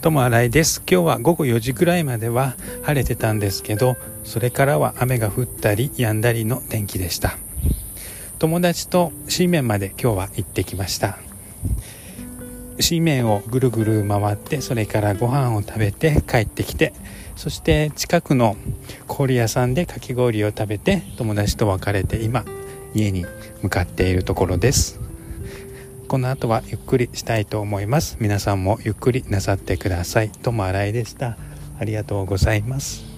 とも新井です。今日は午後4時ぐらいまでは晴れてたんですけどそれからは雨が降ったり止んだりの天気でした。友達と新面まで今日は行ってきました。新面をぐるぐる回ってそれからご飯を食べて帰ってきてそして近くの氷屋さんでかき氷を食べて友達と別れて今家に向かっているところです。この後はゆっくりしたいと思います。皆さんもゆっくりなさってください。ともあらいでした。ありがとうございます。